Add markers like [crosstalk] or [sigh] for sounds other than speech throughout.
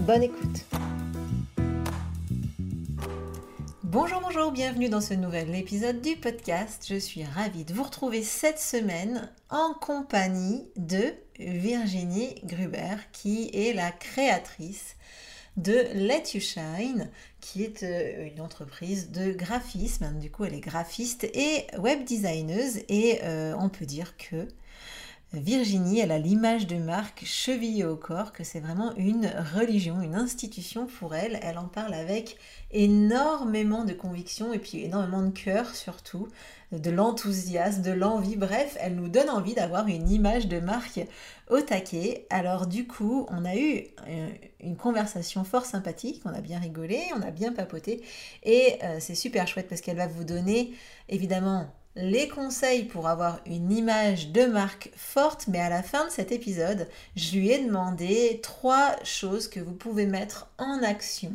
Bonne écoute. Bonjour, bonjour, bienvenue dans ce nouvel épisode du podcast. Je suis ravie de vous retrouver cette semaine en compagnie de Virginie Gruber, qui est la créatrice de Let You Shine, qui est euh, une entreprise de graphisme. Du coup, elle est graphiste et web designeuse et euh, on peut dire que Virginie, elle a l'image de marque chevillée au corps, que c'est vraiment une religion, une institution pour elle. Elle en parle avec énormément de conviction et puis énormément de cœur surtout, de l'enthousiasme, de l'envie. Bref, elle nous donne envie d'avoir une image de marque au taquet. Alors du coup, on a eu euh, une conversation fort sympathique, on a bien rigolé, on a bien papoté et euh, c'est super chouette parce qu'elle va vous donner évidemment les conseils pour avoir une image de marque forte, mais à la fin de cet épisode, je lui ai demandé trois choses que vous pouvez mettre en action,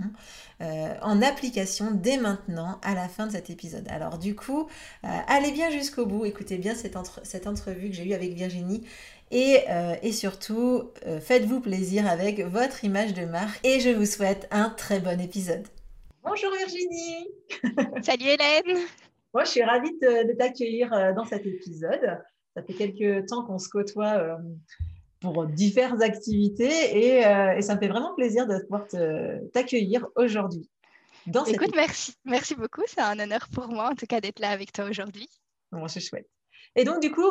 euh, en application dès maintenant à la fin de cet épisode. Alors du coup, euh, allez bien jusqu'au bout, écoutez bien cette, cette entrevue que j'ai eue avec Virginie et, euh, et surtout, faites-vous plaisir avec votre image de marque et je vous souhaite un très bon épisode. Bonjour Virginie Salut Hélène moi, je suis ravie de, t'accueillir euh, dans cet épisode. Ça fait quelques temps qu'on se côtoie euh, pour diverses activités euh, et, ça me fait vraiment plaisir de pouvoir t'accueillir aujourd'hui. Écoute, merci. Merci beaucoup. C'est un honneur pour moi, en tout cas, d'être là avec toi aujourd'hui. Bon, c'est chouette. Et donc, du coup,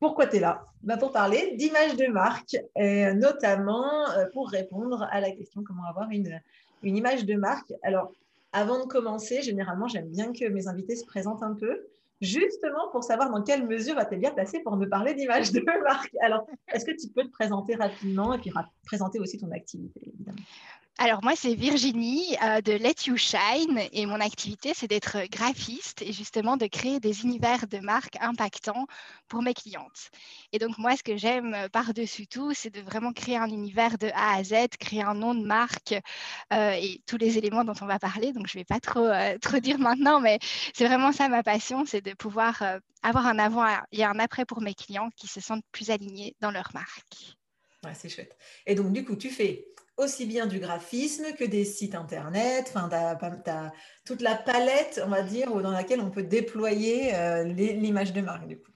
pourquoi tu es là? Bah, Pour parler d'image de marque, et notamment pour répondre à la question comment avoir une, une image de marque. Alors, avant de commencer, généralement, j'aime bien que mes invités se présentent un peu, justement pour savoir dans quelle mesure va être bien placé pour me parler d'image de marque. Alors, est-ce que tu peux te présenter rapidement et puis présenter aussi ton activité, évidemment? Alors moi, c'est Virginie euh, de Let You Shine et mon activité, c'est d'être graphiste et justement de créer des univers de marque impactants pour mes clientes. Et donc moi, ce que j'aime par-dessus tout, c'est de vraiment créer un univers de A à Z, créer un nom de marque euh, et tous les éléments dont on va parler. Donc je ne vais pas trop, euh, [laughs] trop dire maintenant, mais c'est vraiment ça ma passion, c'est de pouvoir avoir un avant et un après pour mes clients qui se sentent plus alignés dans leur marque. Ouais, c'est chouette. Et donc du coup, tu fais aussi bien du graphisme que des sites internet. Enfin, tu as, toute la palette, on va dire, dans laquelle on peut déployer euh, l'image de marque, du coup.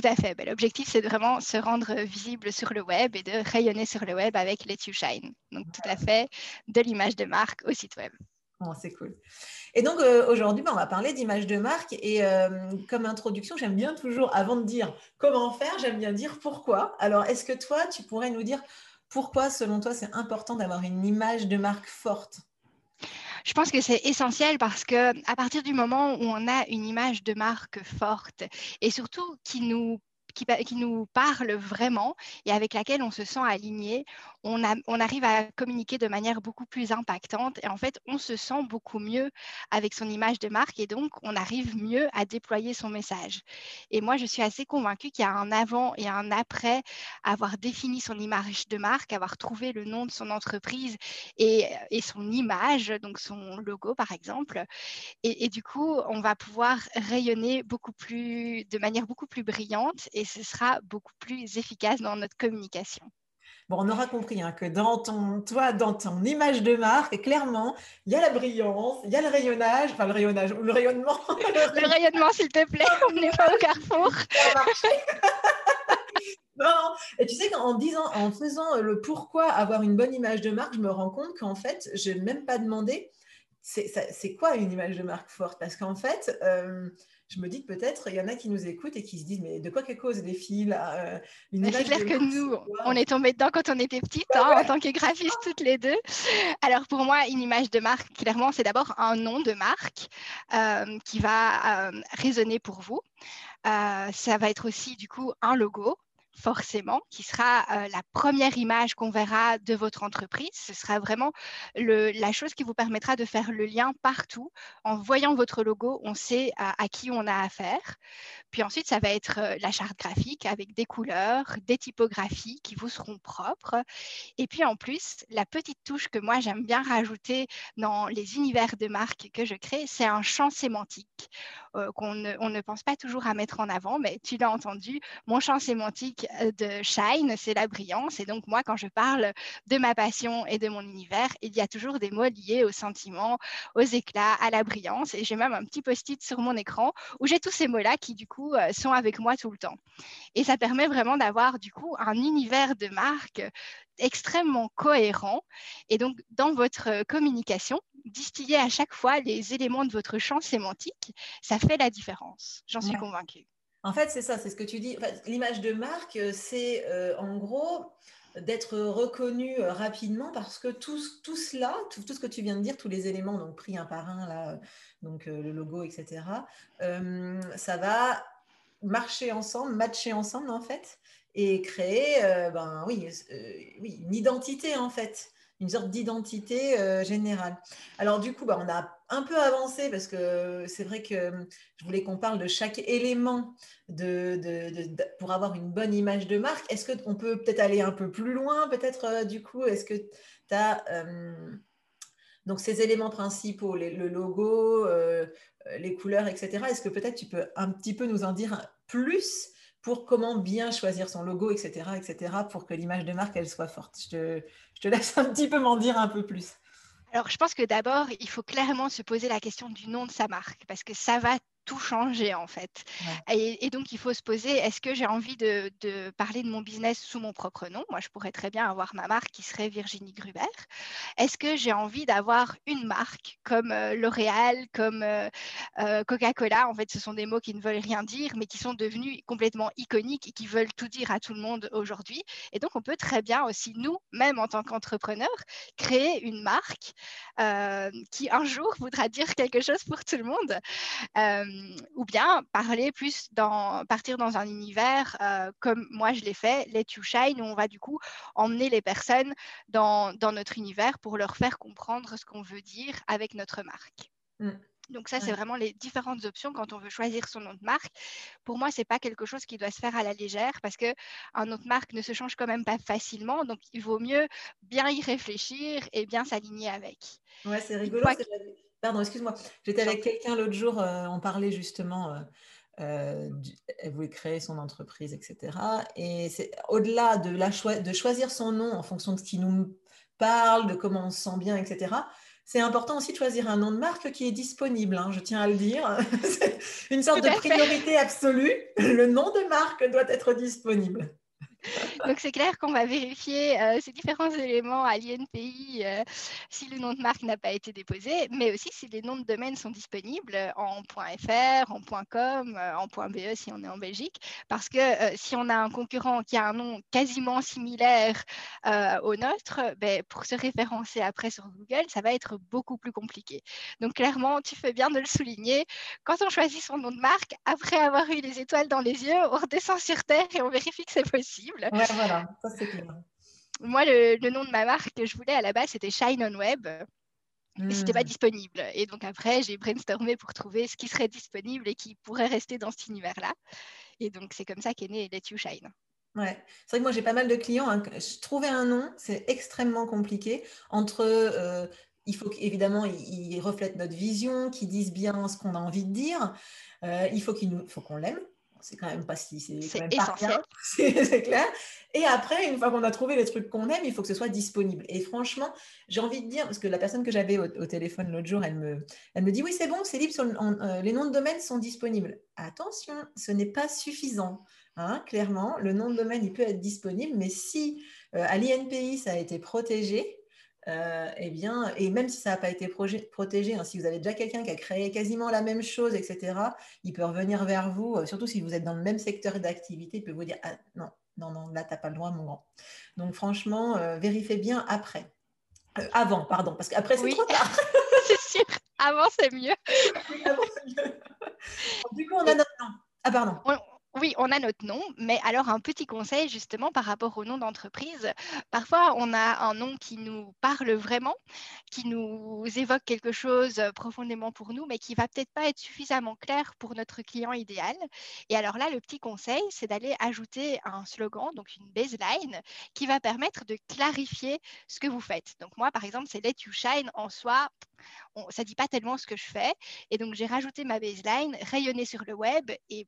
Tout à fait. Ben, l'objectif, c'est de vraiment se rendre visible sur le web et de rayonner sur le web avec Let You Shine. Donc, tout à fait, de l'image de marque au site web. Oh, c'est cool. Et donc euh, aujourd'hui, ben, on va parler d'image de marque. Et euh, comme introduction, j'aime bien toujours, avant de dire comment faire, j'aime bien dire pourquoi. Alors, est-ce que toi, tu pourrais nous dire pourquoi, selon toi, c'est important d'avoir une image de marque forte? Je pense que c'est essentiel parce que à partir du moment où on a une image de marque forte et surtout qui nous qui, nous parle vraiment et avec laquelle on se sent aligné, on, arrive à communiquer de manière beaucoup plus impactante et en fait, on se sent beaucoup mieux avec son image de marque et donc on arrive mieux à déployer son message. Et moi, je suis assez convaincue qu'il y a un avant et un après avoir défini son image de marque, avoir trouvé le nom de son entreprise et, et son image, donc son logo par exemple. Et, et, du coup, on va pouvoir rayonner beaucoup plus, de manière beaucoup plus brillante et ce sera beaucoup plus efficace dans notre communication. Bon, on aura compris hein, que dans ton, toi, dans ton image de marque, clairement, il y a la brillance, il y a le rayonnage, enfin le rayonnage ou le rayonnement. [laughs] le rayonnement, s'il te plaît, [laughs] on n'est pas au carrefour. [laughs] non, et tu sais qu'en disant, en faisant le pourquoi avoir une bonne image de marque, je me rends compte qu'en fait, je n'ai même pas demandé c'est quoi une image de marque forte? Parce qu'en fait, euh, je me dis que peut-être il y en a qui nous écoutent et qui se disent mais de quoi qu'elle cause les filles euh, C'est clair que nous, on est tombé dedans quand on était petites, hein, en tant que graphistes toutes les deux. Alors pour moi, une image de marque, clairement, c'est d'abord un nom de marque euh, qui va résonner pour vous. ça va être aussi du coup un logo forcément, qui sera euh, la première image qu'on verra de votre entreprise. Ce sera vraiment la chose qui vous permettra de faire le lien partout. En voyant votre logo, on sait à, qui on a affaire. Puis ensuite, ça va être euh, la charte graphique avec des couleurs, des typographies qui vous seront propres. Et puis en plus, la petite touche que moi j'aime bien rajouter dans les univers de marque que je crée, c'est un champ sémantique euh, qu'on ne, on ne pense pas toujours à mettre en avant, mais tu l'as entendu, mon champ sémantique euh, de Shine, c'est la brillance. Et donc, moi, quand je parle de ma passion et de mon univers, il y a toujours des mots liés aux sentiments, aux éclats, à la brillance. Et j'ai même un petit post-it sur mon écran où j'ai tous ces mots-là qui, du coup, euh, sont avec moi tout le temps. Et ça permet vraiment d'avoir, du coup, un univers de marque extrêmement cohérent. Et donc, dans votre communication, distiller à chaque fois les éléments de votre champ sémantique, ça fait la différence. J'en suis convaincue. En fait, c'est ça, c'est ce que tu dis. L'image de marque, euh, c'est euh, en gros d'être reconnu euh, rapidement parce que tout, tout cela, tout, ce que tu viens de dire, tous les éléments, donc pris un par un, là, donc le logo, etc., ça va marcher ensemble, matcher ensemble, en fait, et créer, ben, oui, oui, une identité, en fait une sorte d'identité générale. Alors du coup, bah, on a un peu avancé parce que c'est vrai que je voulais qu'on parle de chaque élément pour avoir une bonne image de marque. Est-ce qu'on peut peut-être aller un peu plus loin, peut-être euh, du coup? Est-ce que tu as... Euh, donc ces éléments principaux, le logo, les couleurs, etc. Est-ce que peut-être tu peux un petit peu nous en dire plus pour comment bien choisir son logo, etc., etc., pour que l'image de marque, elle soit forte? Je te, je te laisse un petit peu m'en dire un peu plus. Alors, je pense que d'abord, il faut clairement se poser la question du nom de sa marque, parce que ça va tout changer en fait. Et, donc il faut se poser, est-ce que j'ai envie de, parler de mon business sous mon propre nom? Moi, je pourrais très bien avoir ma marque qui serait Virginie Gruber. Est-ce que j'ai envie d'avoir une marque comme euh, L'Oréal, comme euh, euh, Coca-Cola? En fait, ce sont des mots qui ne veulent rien dire, mais qui sont devenus complètement iconiques et qui veulent tout dire à tout le monde aujourd'hui. Et donc, on peut très bien aussi, nous, même en tant qu'entrepreneurs, créer une marque qui un jour voudra dire quelque chose pour tout le monde ou bien parler plus dans, partir dans un univers euh, comme moi je l'ai fait, Let You Shine, où on va du coup emmener les personnes dans, dans notre univers pour leur faire comprendre ce qu'on veut dire avec notre marque. Mm. Donc ça, c'est vraiment les différentes options quand on veut choisir son nom de marque. Pour moi, ce n'est pas quelque chose qui doit se faire à la légère parce qu'un nom de marque ne se change quand même pas facilement. Donc, il vaut mieux bien y réfléchir et bien s'aligner avec. Ouais, c'est rigolo. Pardon, excuse-moi. J'étais avec quelqu'un l'autre jour, euh, on parlait justement, euh, euh, elle voulait créer son entreprise, etc. Et c'est au-delà de, la de choisir son nom en fonction de ce qui nous parle, de comment on se sent bien, etc. C'est important aussi de choisir un nom de marque qui est disponible, hein, je tiens à le dire. [laughs] c'est une sorte de priorité absolue. Le nom de marque doit être disponible. [laughs] Donc c'est clair qu'on va vérifier euh, ces différents éléments à l'INPI euh, si le nom de marque n'a pas été déposé, mais aussi si les noms de domaine sont disponibles en .fr, en .com, euh, en .be si on est en Belgique, parce que si on a un concurrent qui a un nom quasiment similaire au nôtre, ben, pour se référencer après sur Google, ça va être beaucoup plus compliqué. Donc clairement, tu fais bien de le souligner. Quand on choisit son nom de marque, après avoir eu les étoiles dans les yeux, on redescend sur Terre et on vérifie que c'est possible. Ouais, voilà, ça c'est clair. Moi, le, nom de ma marque que je voulais à la base, c'était Shine on Web. Mais ce n'était pas hmm. disponible. Et donc après, j'ai brainstormé pour trouver ce qui serait disponible et qui pourrait rester dans cet univers-là. Et donc, c'est comme ça qu'est né Let You Shine. Ouais, c'est vrai que moi j'ai pas mal de clients. Hein. Trouver un nom, c'est extrêmement compliqué. Entre, euh, il faut qu'évidemment ils reflètent notre vision, qu'ils disent bien ce qu'on a envie de dire. Euh, il faut qu'on l'aime c'est quand même pas si c'est essentiel. [laughs] c'est clair. Et après une fois qu'on a trouvé les trucs qu'on aime il faut que ce soit disponible. Et franchement j'ai envie de dire parce que la personne que j'avais au, téléphone l'autre jour elle me elle me dit oui c'est bon c'est libre euh, les noms de domaine sont disponibles. Attention ce n'est pas suffisant hein, clairement. Le nom de domaine il peut être disponible mais si euh, à l'INPI ça a été protégé euh, eh bien, et même si ça n'a pas été protégé, hein, si vous avez déjà quelqu'un qui a créé quasiment la même chose, etc., il peut revenir vers vous, euh, surtout si vous êtes dans le même secteur d'activité, il peut vous dire ah, non, non, non, là, tu n'as pas le droit, mon grand. Donc, franchement, euh, vérifiez bien après. avant, pardon, parce qu'après, c'est trop tard. [laughs] c'est sûr, [laughs] avant, c'est mieux. du coup, on a notre nom. Ah, pardon. Oui, Oui, on a notre nom, mais alors un petit conseil justement par rapport au nom d'entreprise. Parfois, on a un nom qui nous parle vraiment, qui nous évoque quelque chose profondément pour nous, mais qui va peut-être pas être suffisamment clair pour notre client idéal. Et alors là, le petit conseil, c'est d'aller ajouter un slogan, donc une baseline, qui va permettre de clarifier ce que vous faites. Donc moi, par exemple, c'est Let You Shine en soi. ça dit pas tellement ce que je fais. Et donc, j'ai rajouté ma baseline, rayonner sur le web et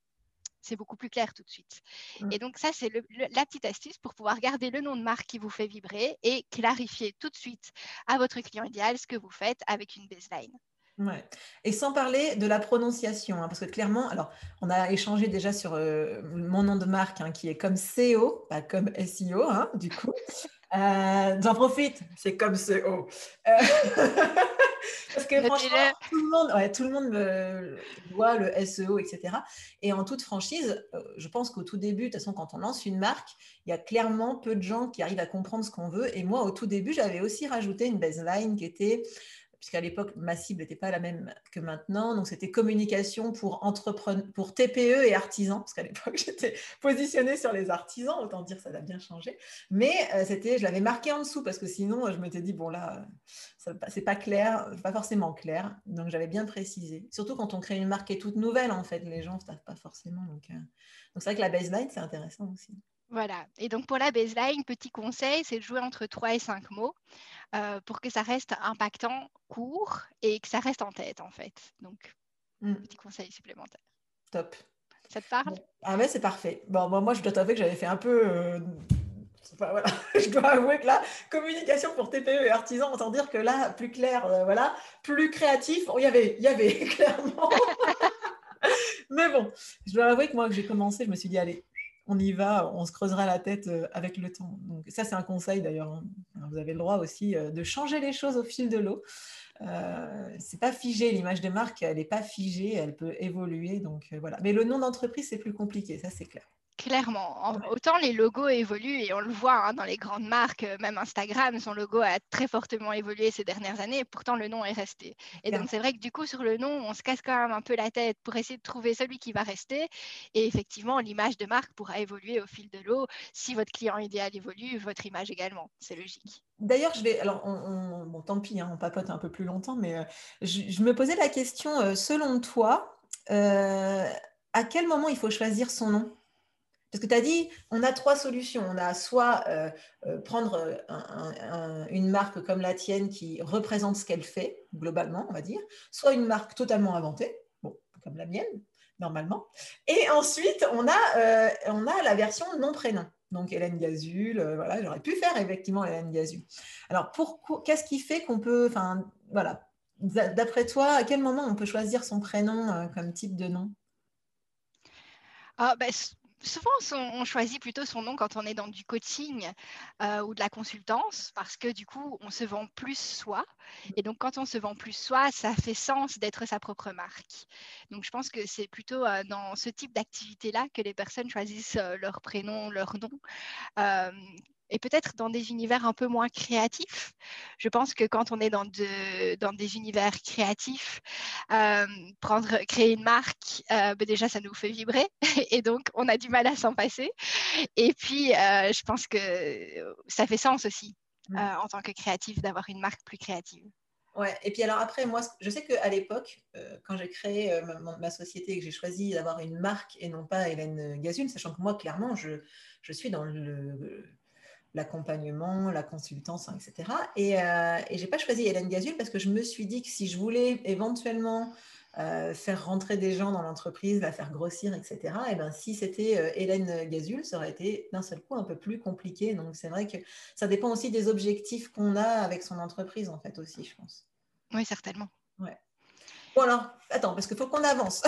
c'est beaucoup plus clair tout de suite. Mm. Et donc ça, c'est la petite astuce pour pouvoir garder le nom de marque qui vous fait vibrer et clarifier tout de suite à votre client idéal ce que vous faites avec une baseline. Ouais. Et sans parler de la prononciation, hein, parce que clairement, alors on a échangé déjà sur euh, mon nom de marque hein, qui est comme SEO, pas comme SEO, hein, du coup. Euh, j'en profite, c'est comme SEO. Euh, [laughs] parce que franchement, tout le monde, ouais, tout le monde me voit le SEO, etc. Et en toute franchise, je pense qu'au tout début, de toute façon, quand on lance une marque, il y a clairement peu de gens qui arrivent à comprendre ce qu'on veut. Et moi, au tout début, j'avais aussi rajouté une baseline qui était puisqu'à l'époque, ma cible n'était pas la même que maintenant. Donc, c'était communication pour, pour TPE et artisans, parce qu'à l'époque, [laughs] j'étais positionnée sur les artisans, autant dire ça a bien changé. Mais euh, c'était, je l'avais marqué en dessous, parce que sinon, je m'étais dit, bon là, c'est pas clair, pas forcément clair. Donc, j'avais bien précisé. Surtout quand on crée une marque qui toute nouvelle, en fait, les gens ne savent pas forcément. Donc, euh, donc c'est vrai que la baseline, c'est intéressant aussi. Voilà. Et donc pour la baseline, petit conseil, c'est de jouer entre 3 et 5 mots euh, pour que ça reste impactant, court et que ça reste en tête en fait. Donc, hmm. petit conseil supplémentaire. Top. Ça te parle? Ah ouais, c'est parfait. Bon, moi, je dois t'avouer que j'avais fait un peu... Euh, voilà. [laughs] je dois avouer que là, communication pour TPE et artisans, autant dire que là, plus clair, euh, voilà, plus créatif, il y avait, il y avait [laughs] clairement. [laughs] Mais bon, je dois avouer que moi, que j'ai commencé, je me suis dit, allez, on y va, on se creusera la tête euh, avec le temps. Donc ça, c'est un conseil d'ailleurs. Hein. Vous avez le droit aussi euh, de changer les choses au fil de l'eau. Euh, c'est pas figé, l'image de marque, elle n'est pas figée, elle peut évoluer. Donc voilà. Mais le nom d'entreprise, c'est plus compliqué, ça c'est clair. Clairement. Autant les logos évoluent et on le voit hein, dans les grandes marques, euh, même Instagram, son logo a très fortement évolué ces dernières années, pourtant le nom est resté. Et donc c'est vrai que du coup sur le nom, on se casse quand même un peu la tête pour essayer de trouver celui qui va rester. Et effectivement, l'image de marque pourra évoluer au fil de l'eau. Si votre client idéal évolue, votre image également. C'est logique. D'ailleurs, je vais. Alors, on, bon, tant pis, hein, on papote un peu plus longtemps, mais euh, je, me posais la question, euh, selon toi, à quel moment il faut choisir son nom? Parce que tu as dit, on a trois solutions. On a soit euh, euh, prendre euh, une marque comme la tienne qui représente ce qu'elle fait, globalement, on va dire, soit une marque totalement inventée, bon, comme la mienne, normalement. Et ensuite, on a, on a la version non-prénom. Donc Hélène Gazul, voilà, j'aurais pu faire effectivement Hélène Gazul. Alors, qu'est-ce qui fait qu'on peut, enfin, voilà, d'après toi, à quel moment on peut choisir son prénom comme type de nom? Ah, ben, souvent, on choisit plutôt son nom quand on est dans du coaching euh, ou de la consultance parce que du coup, on se vend plus soi. Et donc, quand on se vend plus soi, ça fait sens d'être sa propre marque. Donc, je pense que c'est plutôt euh, dans ce type d'activité-là que les personnes choisissent euh, leur prénom, leur nom et peut-être dans des univers un peu moins créatifs. Je pense que quand on est dans, dans des univers créatifs, euh, prendre, créer une marque, euh, ben déjà, ça nous fait vibrer [laughs] et donc on a du mal à s'en passer. Et puis, euh, je pense que ça fait sens aussi mmh. en tant que créatif d'avoir une marque plus créative. Ouais, et puis alors après, moi, je sais qu'à l'époque, quand j'ai créé ma, société et que j'ai choisi d'avoir une marque et non pas Hélène Gazul, sachant que moi, clairement, je, je suis dans le, l'accompagnement, la consultance, etc. Et, euh, et je n'ai pas choisi Hélène Gazul parce que je me suis dit que si je voulais éventuellement euh, faire rentrer des gens dans l'entreprise, la faire grossir, etc., et ben, si c'était euh, Hélène Gazul, ça aurait été d'un seul coup un peu plus compliqué. Donc c'est vrai que ça dépend aussi des objectifs qu'on a avec son entreprise, en fait, aussi, je pense. Oui, certainement. Ouais. Bon alors, attends, parce qu'il faut qu'on avance.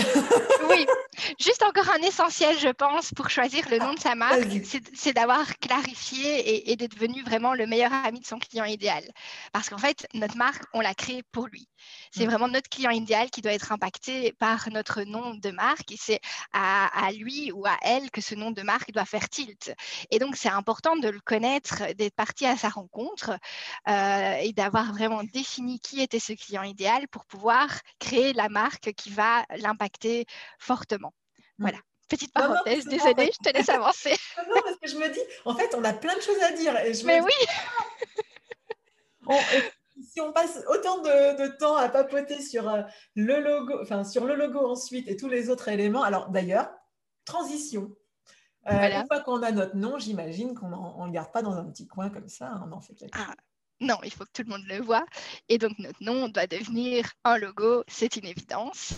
oui, [laughs] juste encore un essentiel, je pense, pour choisir le nom de sa marque, c'est d'avoir clarifié et, d'être devenu vraiment le meilleur ami de son client idéal. Parce qu'en fait, notre marque, on l'a créée pour lui. C'est mm. vraiment notre client idéal qui doit être impacté par notre nom de marque et c'est à, lui ou à elle que ce nom de marque doit faire tilt. Et donc, c'est important de le connaître, d'être parti à sa rencontre euh, et d'avoir vraiment défini qui était ce client idéal pour pouvoir créer la marque qui va l'impacter fortement. Voilà Petite parenthèse, désolée, je te laisse [laughs] avancer. non, parce que je me dis, en fait, on a plein de choses à dire. Et je Mais oui [laughs] Si on passe autant de, temps à papoter sur euh, le logo, enfin sur le logo ensuite et tous les autres éléments, alors d'ailleurs, transition. Euh, une fois qu'on a notre nom, j'imagine qu'on ne le garde pas dans un petit coin comme ça, hein, on en fait quelque ah, Non, il faut que tout le monde le voit. Et donc, notre nom doit devenir un logo, c'est une évidence.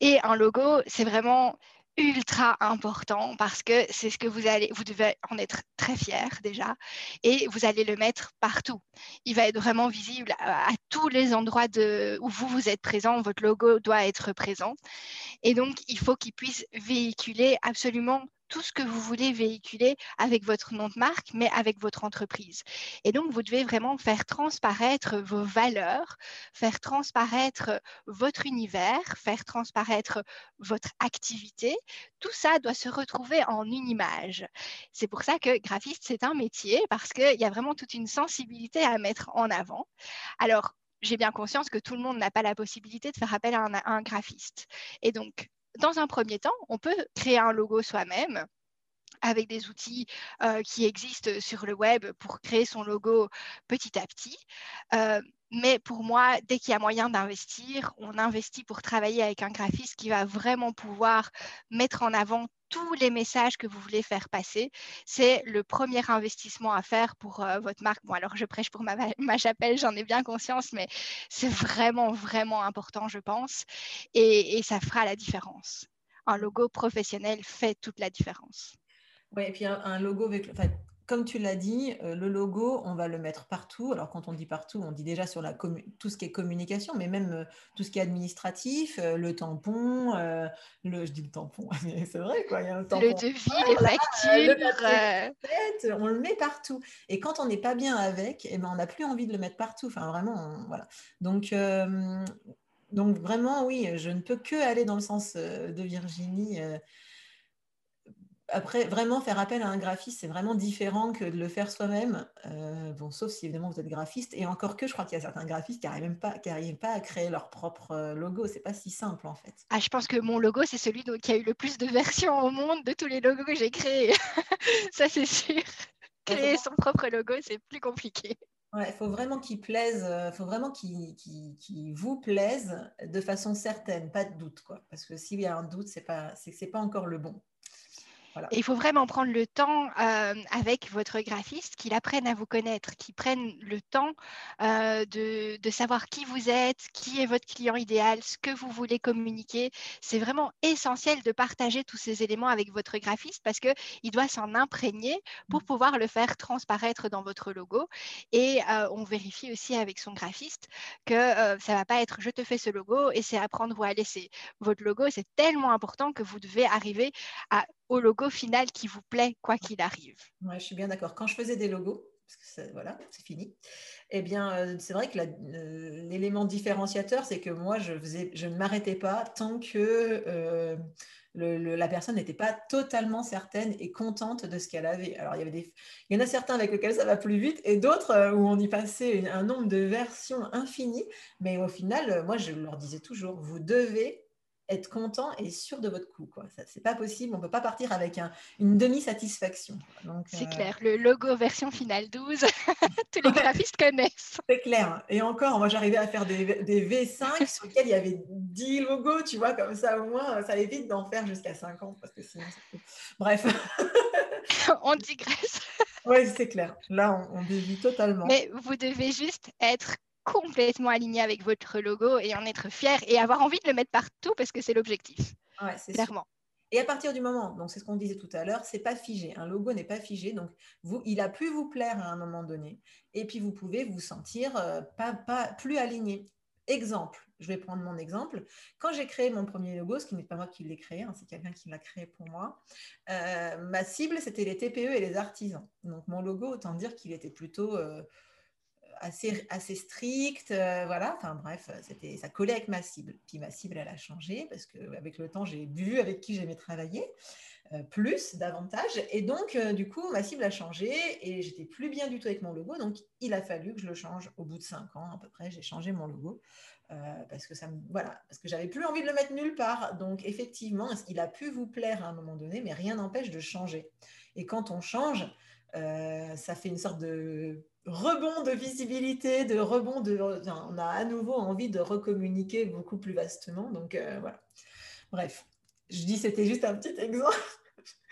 Et un logo, c'est vraiment ultra important parce que c'est ce que vous allez, vous devez en être très fier déjà et vous allez le mettre partout. Il va être vraiment visible à, tous les endroits de, où vous vous êtes présent, votre logo doit être présent et donc il faut qu'il puisse véhiculer absolument tout ce que vous voulez véhiculer avec votre nom de marque, mais avec votre entreprise. Et donc, vous devez vraiment faire transparaître vos valeurs, faire transparaître votre univers, faire transparaître votre activité. Tout ça doit se retrouver en une image. C'est pour ça que graphiste, c'est un métier, parce qu'il y a vraiment toute une sensibilité à mettre en avant. Alors, j'ai bien conscience que tout le monde n'a pas la possibilité de faire appel à un, à un graphiste. Et donc, dans un premier temps, on peut créer un logo soi-même avec des outils euh, qui existent sur le web pour créer son logo petit à petit. Euh, mais pour moi, dès qu'il y a moyen d'investir, on investit pour travailler avec un graphiste qui va vraiment pouvoir mettre en avant tous les messages que vous voulez faire passer. C'est le premier investissement à faire pour euh, votre marque. Bon, alors je prêche pour ma, ma chapelle, j'en ai bien conscience, mais c'est vraiment, vraiment important, je pense. Et, et, ça fera la différence. Un logo professionnel fait toute la différence. Oui, et puis un, logo avec comme tu l'as dit, euh, le logo, on va le mettre partout. Alors, quand on dit partout, on dit déjà sur la tout ce qui est communication, mais même euh, tout ce qui est administratif, euh, le tampon, le, je dis le tampon, [laughs] c'est vrai, quoi. Il y a un tampon. Le devis, les factures. on le met partout. Et quand on n'est pas bien avec, eh ben, on n'a plus envie de le mettre partout. Enfin, vraiment, voilà. Donc, donc, vraiment, oui, je ne peux que aller dans le sens de Virginie après, vraiment faire appel à un graphiste, c'est vraiment différent que de le faire soi-même. Euh, bon, sauf si évidemment vous êtes graphiste. Et encore que, je crois qu'il y a certains graphistes qui n'arrivent pas, pas à créer leur propre euh, logo. C'est pas si simple en fait. Ah, je pense que mon logo, c'est celui qui a eu le plus de versions au monde de tous les logos que j'ai créés. [laughs] Ça, c'est sûr. Créer son propre logo, c'est plus compliqué. Il faut vraiment qu'il plaise, euh, faut vraiment qu'il vous plaise de façon certaine, pas de doute. Quoi. Parce que s'il y a un doute, ce n'est pas, pas encore le bon il faut vraiment prendre le temps euh, avec votre graphiste, qu'il apprenne à vous connaître, qu'il prenne le temps euh, de, savoir qui vous êtes, qui est votre client idéal, ce que vous voulez communiquer. C'est vraiment essentiel de partager tous ces éléments avec votre graphiste parce qu'il doit s'en imprégner pour mmh. pouvoir le faire transparaître dans votre logo. Et euh, on vérifie aussi avec son graphiste que ça ne va pas être je te fais ce logo et c'est à prendre ou à laisser. Votre logo, c'est tellement important que vous devez arriver à au logo final qui vous plaît, quoi qu'il arrive. Ouais, je suis bien d'accord. Quand je faisais des logos, parce que voilà, c'est fini. Eh bien, euh, c'est vrai que euh, l'élément différenciateur, c'est que moi, je, faisais, je ne m'arrêtais pas tant que euh, la personne n'était pas totalement certaine et contente de ce qu'elle avait. Alors, il y, avait des, il y en a certains avec lesquels ça va plus vite et d'autres où on y passait un nombre de versions infinies. Mais au final, moi, je leur disais toujours, vous devez être content et sûr de votre coup. Ce n'est pas possible, on ne peut pas partir avec une demi-satisfaction. C'est euh, clair, le logo version finale 12, [laughs] tous les graphistes connaissent. C'est clair. Et encore, moi j'arrivais à faire des, V5 [laughs] sur lesquels il y avait 10 logos, tu vois, comme ça au moins, ça évite d'en faire jusqu'à 50 parce que sinon Bref. [laughs] on digresse. oui, c'est clair. Là, on, on dévie totalement. Mais vous devez juste être complètement aligné avec votre logo et en être fier et avoir envie de le mettre partout parce que c'est l'objectif. Ouais, clairement. Et à partir du moment, donc c'est ce qu'on disait tout à l'heure, c'est pas figé. Un logo n'est pas figé, donc vous, il a pu vous plaire à un moment donné, et puis vous pouvez vous sentir euh, pas, pas plus aligné. Exemple, je vais prendre mon exemple. Quand j'ai créé mon premier logo, ce qui n'est pas moi qui l'ai créé, hein, c'est quelqu'un qui l'a créé pour moi, euh, ma cible c'était les TPE et les artisans. Donc mon logo, autant dire qu'il était plutôt euh, assez, assez strict, voilà. Enfin bref, c'était, ça collait avec ma cible. Puis ma cible, elle a changé parce qu'avec le temps, j'ai vu avec qui j'aimais travailler. Euh, plus, davantage. Et donc, euh, du coup, ma cible a changé et j'étais plus bien du tout avec mon logo. Donc, il a fallu que je le change au bout de cinq ans à peu près. J'ai changé mon logo euh, parce que ça voilà, parce que j'avais plus envie de le mettre nulle part. Donc, effectivement, il a pu vous plaire à un moment donné, mais rien n'empêche de changer. Et quand on change, ça fait une sorte de rebond de visibilité, de rebond de, on a à nouveau envie de recommuniquer beaucoup plus vastement. Donc, voilà. Bref, je dis c'était juste un petit exemple.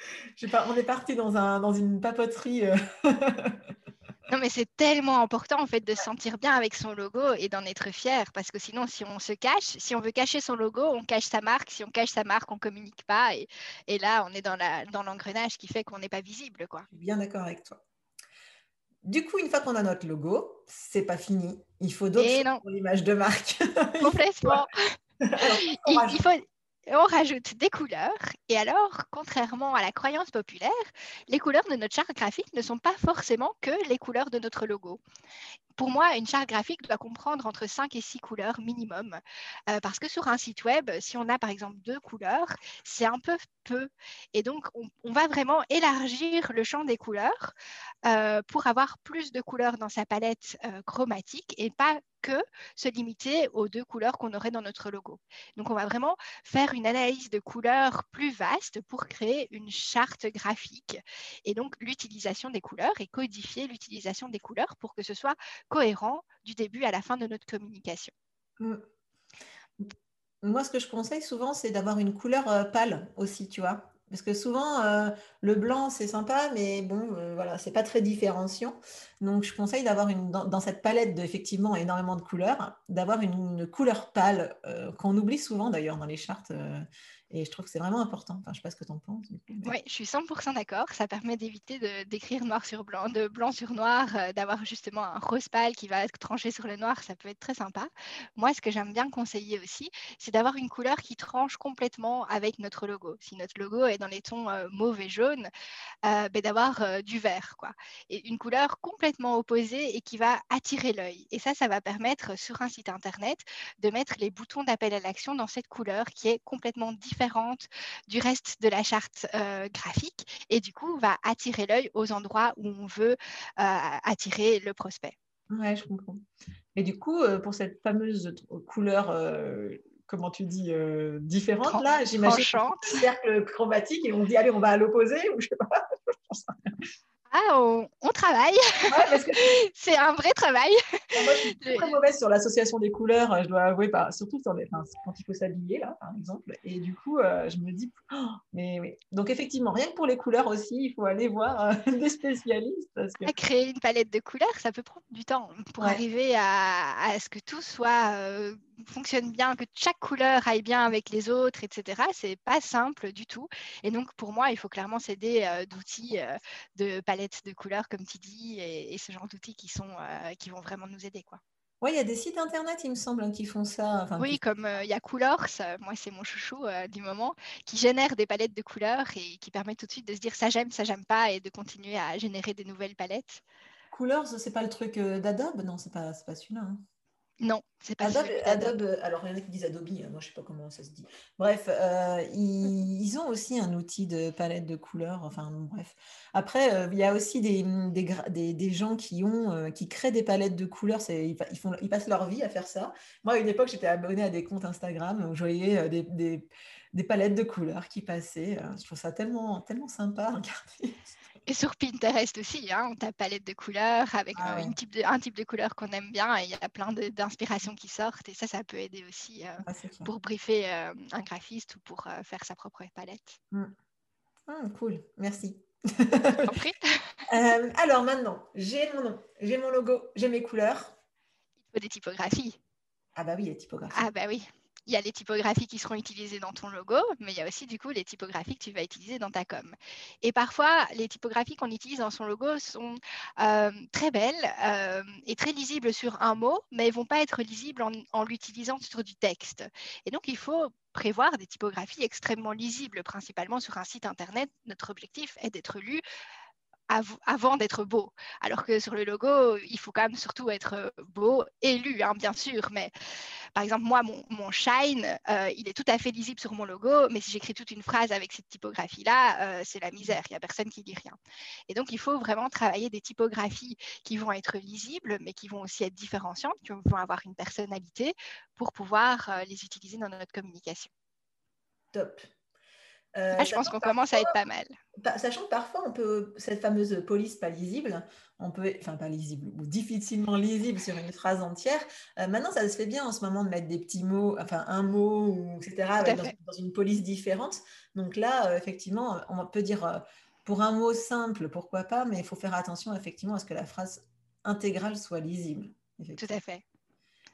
[laughs] pas, on est parti dans, un, dans une papoterie. Euh. [laughs] non, mais c'est tellement important en fait de se sentir bien avec son logo et d'en être fier parce que sinon, si on se cache, si on veut cacher son logo, on cache sa marque. Si on cache sa marque, on communique pas et, et là, on est dans, la, dans l'engrenage qui fait qu'on n'est pas visible. Quoi. Je suis bien d'accord avec toi. Du coup, une fois qu'on a notre logo, c'est pas fini. Il faut d'autres pour l'image de marque. [laughs] Complètement. il, faut, on rajoute des couleurs. Et alors, contrairement à la croyance populaire, les couleurs de notre charte graphique ne sont pas forcément que les couleurs de notre logo. Pour moi, une charte graphique doit comprendre entre 5 et 6 couleurs minimum. Euh, parce que sur un site web, si on a par exemple deux couleurs, c'est un peu peu. Et donc, on, va vraiment élargir le champ des couleurs euh, pour avoir plus de couleurs dans sa palette euh, chromatique et pas que se limiter aux deux couleurs qu'on aurait dans notre logo. Donc, on va vraiment faire une analyse de couleurs plus vaste pour créer une charte graphique. Et donc, l'utilisation des couleurs et codifier l'utilisation des couleurs pour que ce soit cohérent du début à la fin de notre communication. Mm. Moi, ce que je conseille souvent, c'est d'avoir une couleur euh, pâle aussi, tu vois. Parce que souvent, euh, le blanc, c'est sympa, mais bon, euh, voilà, c'est pas très différenciant. Donc, je conseille d'avoir une, dans, cette palette d'effectivement énormément de couleurs, d'avoir une, couleur pâle, qu'on oublie souvent d'ailleurs dans les chartes et je trouve que c'est vraiment important. Enfin, je ne sais pas ce que tu en penses. Oui, je suis 100% d'accord. Ça permet d'éviter d'écrire noir sur blanc, de blanc sur noir, euh, d'avoir justement un rose pâle qui va tranché sur le noir. Ça peut être très sympa. Moi, ce que j'aime bien conseiller aussi, c'est d'avoir une couleur qui tranche complètement avec notre logo. Si notre logo est dans les tons euh, mauve et jaune, euh, ben, d'avoir du vert. Quoi. Et une couleur complètement opposée et qui va attirer l'œil. Et ça, ça va permettre sur un site internet de mettre les boutons d'appel à l'action dans cette couleur qui est complètement différente du reste de la charte euh, graphique et du coup va attirer l'œil aux endroits où on veut euh, attirer le prospect. Ouais, je comprends. Et du coup, euh, pour cette fameuse couleur comment tu dis, différente, là, j'imagine un cercle chromatique et on dit, allez, on va à l'opposé, ou je sais pas. [laughs] Ah, on, travaille. [laughs] c'est un vrai travail. moi, je suis très mauvaise sur l'association des couleurs, je dois avouer, surtout quand il faut s'habiller, là, par exemple. Et du coup, euh, je me dis, oh, mais oui. Donc, effectivement, rien que pour les couleurs aussi, il faut aller voir euh, [laughs] des spécialistes. Créer une palette de couleurs, ça peut prendre du temps pour arriver à, ce que tout soit. Euh, fonctionne bien, que chaque couleur aille bien avec les autres, etc. C'est pas simple du tout. Et donc, pour moi, il faut clairement s'aider euh, d'outils euh, de palettes de couleurs, comme tu dis, et, ce genre d'outils qui, sont, euh, qui vont vraiment nous aider. Quoi. Oui, il y a des sites internet, il me semble, hein, qui font ça. oui, comme il y a Coolors, moi c'est mon chouchou du moment, qui génère des palettes de couleurs et qui permet tout de suite de se dire ça j'aime, ça j'aime pas et de continuer à générer des nouvelles palettes. Coolors, c'est pas le truc d'Adobe? Non, c'est pas, pas celui-là. Hein. Non, c'est pas Adobe, Adobe, alors il y en a qui disent Adobe, hein, moi je sais pas comment ça se dit. Bref, euh, ils, ont aussi un outil de palette de couleurs, enfin bref. Après, euh, il y a aussi des, des, des, gens qui, ont, euh, qui créent des palettes de couleurs, ils, ils, font, ils passent leur vie à faire ça. Moi, à une époque, j'étais abonnée à des comptes Instagram où je voyais des, des, palettes de couleurs qui passaient. Je trouve ça tellement, tellement sympa [laughs] à regarder. Et sur Pinterest aussi, hein, on tape palette de couleurs avec ah euh, une type de, un type de couleur qu'on aime bien et il y a plein d'inspirations qui sortent et ça, ça peut aider aussi euh, ah, pour briefer euh, un graphiste ou pour faire sa propre palette. Mmh. Ah, cool, merci. [laughs] alors maintenant, j'ai mon nom, j'ai mon logo, j'ai mes couleurs. Il faut des typographies. Ah bah oui, les typographies. Ah bah oui il y a les typographies qui seront utilisées dans ton logo, mais il y a aussi du coup les typographies que tu vas utiliser dans ta com. Et parfois, les typographies qu'on utilise dans son logo sont euh, très belles euh, et très lisibles sur un mot, mais elles vont pas être lisibles en, en l'utilisant sur du texte. Et donc, il faut prévoir des typographies extrêmement lisibles, principalement sur un site Internet. Notre objectif est d'être lu avant d'être beau. Alors que sur le logo, il faut quand même surtout être beau et lu, hein, bien sûr. Mais par exemple, moi, mon, Shine, euh, il est tout à fait lisible sur mon logo, mais si j'écris toute une phrase avec cette typographie-là, euh, c'est la misère. Il n'y a personne qui lit rien. Et donc, il faut vraiment travailler des typographies qui vont être lisibles, mais qui vont aussi être différenciantes, qui vont avoir une personnalité pour pouvoir euh, les utiliser dans notre communication. Top. Euh, ah, je pense qu'on commence à être pas mal. Sachant que parfois, on peut, cette fameuse police pas lisible, on peut, enfin pas lisible, ou difficilement lisible sur une phrase entière. Euh, maintenant, ça se fait bien en ce moment de mettre des petits mots, enfin un mot, ou, etc., dans, une police différente. Donc là, euh, effectivement, on peut dire pour un mot simple, pourquoi pas, mais il faut faire attention effectivement à ce que la phrase intégrale soit lisible. Tout à fait.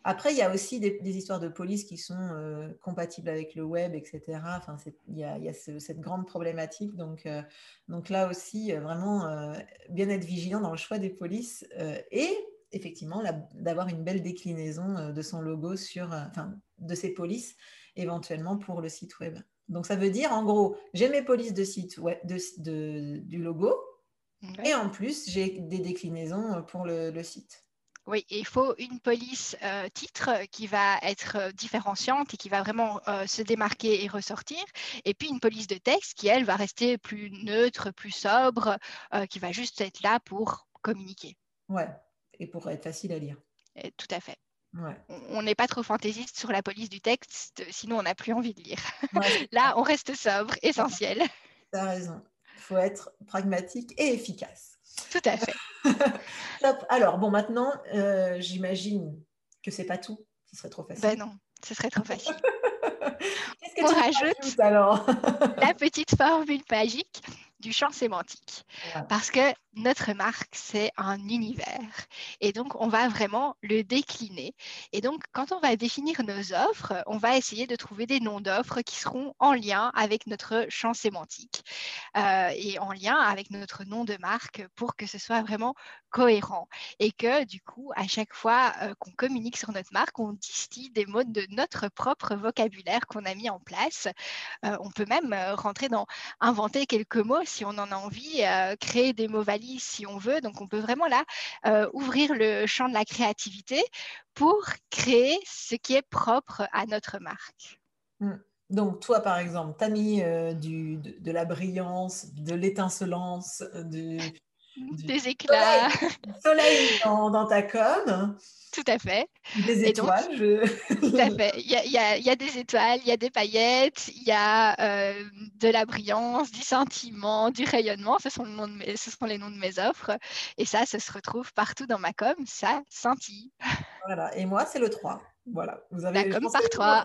Après, il y a aussi des, histoires de police qui sont euh, compatibles avec le web, etc. Enfin, il y a, cette grande problématique. Donc, euh, donc là aussi, euh, vraiment, bien être vigilant dans le choix des polices et effectivement d'avoir une belle déclinaison de son logo sur, enfin, de ses polices éventuellement pour le site web. Donc ça veut dire, en gros, j'ai mes polices de site web, de, du logo et en plus, j'ai des déclinaisons pour le site. Oui, il faut une police euh, titre qui va être euh, différenciante et qui va vraiment euh, se démarquer et ressortir. Et puis une police de texte qui, elle, va rester plus neutre, plus sobre, qui va juste être là pour communiquer. Ouais, et pour être facile à lire. tout à fait. On n'est pas trop fantaisiste sur la police du texte, sinon on n'a plus envie de lire. [laughs] là, on reste sobre, essentiel. Tu as raison. Il faut être pragmatique et efficace. Tout à fait. [laughs] Alors, bon, maintenant, euh, j'imagine que c'est pas tout. Ce serait trop facile. Ben non, ce serait trop facile. [laughs] Qu'est-ce que On tu rajoute alors? La petite formule magique du champ sémantique. Parce que notre marque, c'est un univers. Et donc, on va vraiment le décliner. Et donc, quand on va définir nos offres, on va essayer de trouver des noms d'offres qui seront en lien avec notre champ sémantique euh, et en lien avec notre nom de marque pour que ce soit vraiment cohérent. Et que, du coup, à chaque fois euh, qu'on communique sur notre marque, on distille des mots de notre propre vocabulaire qu'on a mis en place. Euh, on peut même rentrer dans inventer quelques mots si on en a envie, créer des mots valides si on veut. Donc, on peut vraiment là euh, ouvrir le champ de la créativité pour créer ce qui est propre à notre marque. Hmm. Donc, toi, par exemple, tu as mis euh, du, de, la brillance, de l'étincelance, du, des éclats. Soleil, dans, ta com. Tout à fait. Des étoiles. Tout à fait. Il y, a, il y, a, des étoiles, il y a des paillettes, il y a euh, de la brillance, du sentiment, du rayonnement. Ce sont, le nom de mes, ce sont les noms de mes offres. Et ça, ça se retrouve partout dans ma com. Ça scintille. Voilà. Et moi, c'est le 3. Voilà, vous avez la com par 3.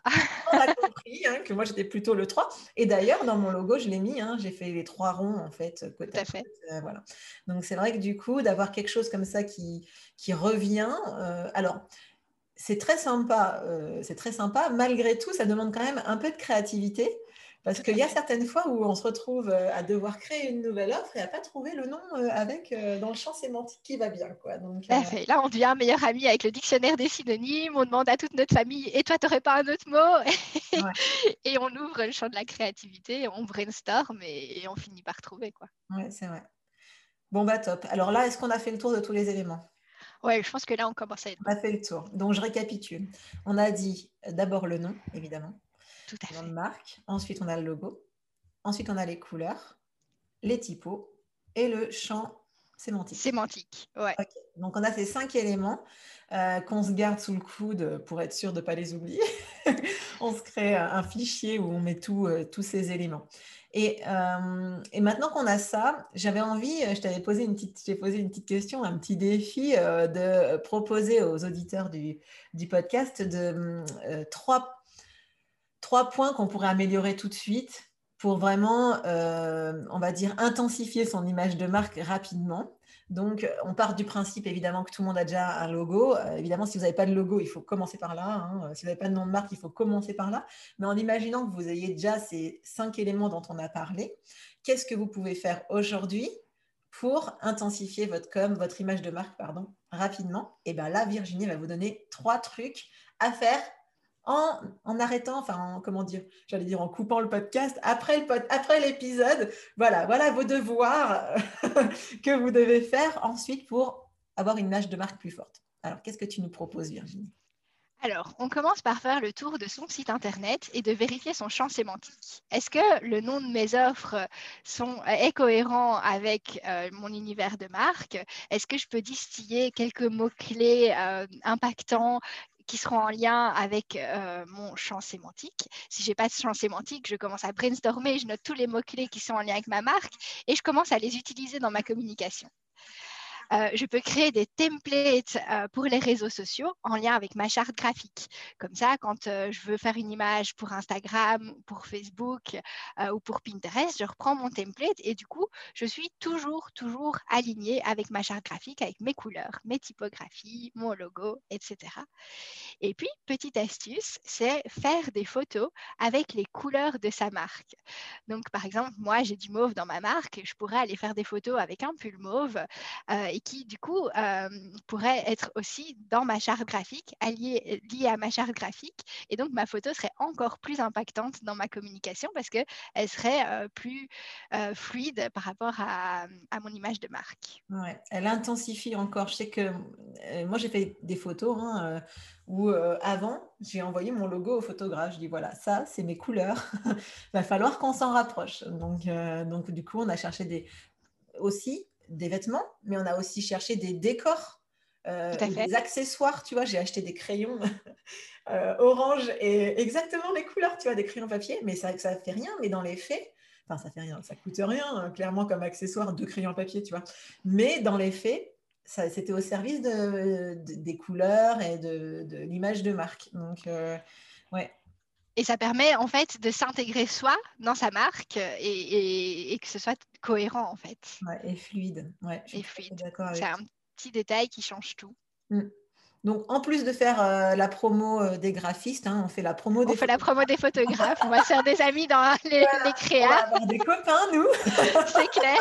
On a [laughs] compris hein, que moi j'étais plutôt le 3. Et d'ailleurs, dans mon logo, je l'ai mis, hein, j'ai fait les trois ronds en fait. Tout à fait. Euh, voilà. Donc c'est vrai que du coup, d'avoir quelque chose comme ça qui, qui revient, euh, alors c'est très sympa, euh, c'est très sympa. Malgré tout, ça demande quand même un peu de créativité. Parce qu'il y a certaines fois où on se retrouve euh, à devoir créer une nouvelle offre et à pas trouver le nom euh, avec euh, dans le champ sémantique qui va bien. Quoi. Donc, Là, on devient meilleur ami avec le dictionnaire des synonymes, on demande à toute notre famille et toi, tu n'aurais pas un autre mot? [laughs] Et on ouvre le champ de la créativité, on brainstorm et, et on finit par trouver. Quoi. Ouais, c'est vrai. Bon, bah top. Alors là, est-ce qu'on a fait le tour de tous les éléments? Oui, je pense que là, on commence à être. On a fait le tour. Donc, je récapitule. On a dit d'abord le nom, évidemment. Tout à fait. marque. Ensuite, on a le logo. Ensuite, on a les couleurs, les typos et le champ sémantique. Sémantique, ouais. Donc, on a ces cinq éléments euh, qu'on se garde sous le coude pour être sûr de ne pas les oublier. [laughs] on se crée un fichier où on met euh, tous ces éléments. Euh, et, maintenant qu'on a ça, j'avais envie, je t'avais posé une petite, j'ai posé une petite question, un petit défi de proposer aux auditeurs du, du podcast de trois trois points qu'on pourrait améliorer tout de suite pour vraiment, euh, on va dire, intensifier son image de marque rapidement. Donc, on part du principe évidemment que tout le monde a déjà un logo. Euh, évidemment, si vous n'avez pas de logo, il faut commencer par là. Hein. Si vous n'avez pas de nom de marque, il faut commencer par là. Mais en imaginant que vous ayez déjà ces cinq éléments dont on a parlé, qu'est-ce que vous pouvez faire aujourd'hui pour intensifier votre com, votre image de marque, pardon, rapidement? Et bien là, Virginie va vous donner trois trucs à faire en, arrêtant, enfin, comment dire, j'allais dire en coupant le podcast, après, l'épisode, voilà, voilà vos devoirs [laughs] que vous devez faire ensuite pour avoir une image de marque plus forte. Alors, qu'est-ce que tu nous proposes, Virginie? Alors, on commence par faire le tour de son site internet et de vérifier son champ sémantique. Est-ce que le nom de mes offres sont, est cohérent avec euh, mon univers de marque? Est-ce que je peux distiller quelques mots-clés euh, impactants qui seront en lien avec euh, mon champ sémantique. Si je n'ai pas de champ sémantique, je commence à brainstormer, je note tous les mots-clés qui sont en lien avec ma marque et je commence à les utiliser dans ma communication. Euh, je peux créer des templates euh, pour les réseaux sociaux en lien avec ma charte graphique. Comme ça, quand euh, je veux faire une image pour Instagram, pour Facebook ou pour Pinterest, je reprends mon template et du coup, je suis toujours, toujours alignée avec ma charte graphique, avec mes couleurs, mes typographies, mon logo, etc. Et puis, petite astuce, c'est faire des photos avec les couleurs de sa marque. Donc, par exemple, moi, j'ai du mauve dans ma marque, je pourrais aller faire des photos avec un pull mauve et qui, du coup, euh, pourrait être aussi dans ma charte graphique, alliée, liée à ma charte graphique. Et donc, ma photo serait encore plus impactante dans ma communication parce qu'elle serait euh, plus euh, fluide par rapport à, mon image de marque. Ouais, elle intensifie encore. Je sais que moi, j'ai fait des photos hein, où avant, j'ai envoyé mon logo au photographe. Je dis voilà, ça, c'est mes couleurs. Il [laughs] va falloir qu'on s'en rapproche. Donc, donc, du coup, on a cherché des aussi des vêtements, mais on a aussi cherché des décors, euh, des accessoires. Tu vois, j'ai acheté des crayons [laughs] euh, orange et exactement les couleurs, tu vois, des crayons papier, mais ça ne fait rien. Mais dans les faits, enfin, ça fait rien, ça coûte rien, hein, clairement, comme accessoire, deux crayons papier, tu vois. Mais dans les faits, c'était au service de, des couleurs et de, l'image de marque. Donc, euh, ouais, et ça permet en fait de s'intégrer soi dans sa marque et, que ce soit cohérent en fait. Ouais, et fluide. Ouais, et fluide. C'est un petit détail qui change tout. Mm. Donc, en plus de faire euh, la promo euh, des graphistes, hein, on fait la promo des On fait la promo des photographes, on va faire des amis dans [laughs] les, les créas. On va avoir des copains, nous. [laughs] C'est clair.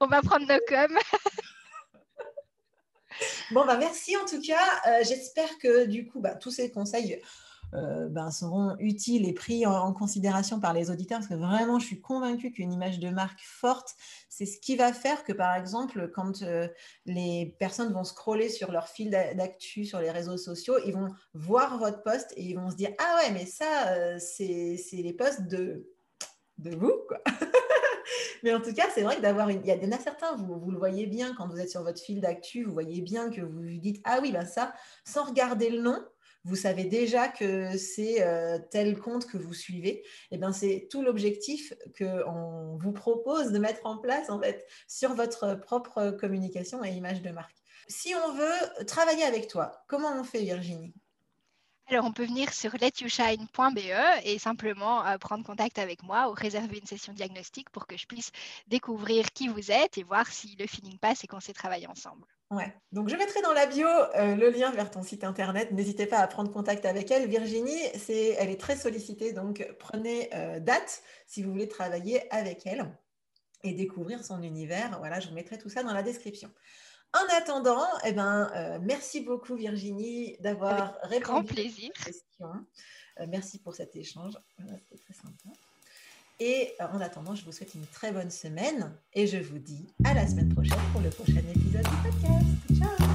on va prendre nos coms. [laughs] bon, bah, merci en tout cas. Euh, j'espère que du coup, bah, tous ces conseils euh, ben, seront utiles et pris en, considération par les auditeurs parce que vraiment, je suis convaincue qu'une image de marque forte, c'est ce qui va faire que, par exemple, quand euh, les personnes vont scroller sur leur fil d'actu sur les réseaux sociaux, ils vont voir votre poste et ils vont se dire Ah ouais, mais ça, euh, c'est les posts de, de vous. Quoi. [laughs] Mais en tout cas, c'est vrai que d'avoir une. Il y en a certains, vous, vous, le voyez bien quand vous êtes sur votre fil d'actu, vous voyez bien que vous vous dites Ah oui, ben ça, sans regarder le nom, vous savez déjà que c'est euh, tel compte que vous suivez, et eh bien c'est tout l'objectif qu'on vous propose de mettre en place sur votre propre communication et image de marque. Si on veut travailler avec toi, comment on fait Virginie? Alors, on peut venir sur letyourshine.be et simplement euh, prendre contact avec moi ou réserver une session diagnostique pour que je puisse découvrir qui vous êtes et voir si le feeling passe et qu'on sait travailler ensemble. Ouais. Donc, je mettrai dans la bio euh, le lien vers ton site internet. N'hésitez pas à prendre contact avec elle. Virginie, elle est très sollicitée, donc prenez euh, date si vous voulez travailler avec elle et découvrir son univers. Voilà, je vous mettrai tout ça dans la description. En attendant, eh ben, euh, merci beaucoup Virginie d'avoir répondu à ces questions. Euh, merci pour cet échange. C'était très sympa. Et euh, en attendant, je vous souhaite une très bonne semaine et je vous dis à la semaine prochaine pour le prochain épisode du podcast. Ciao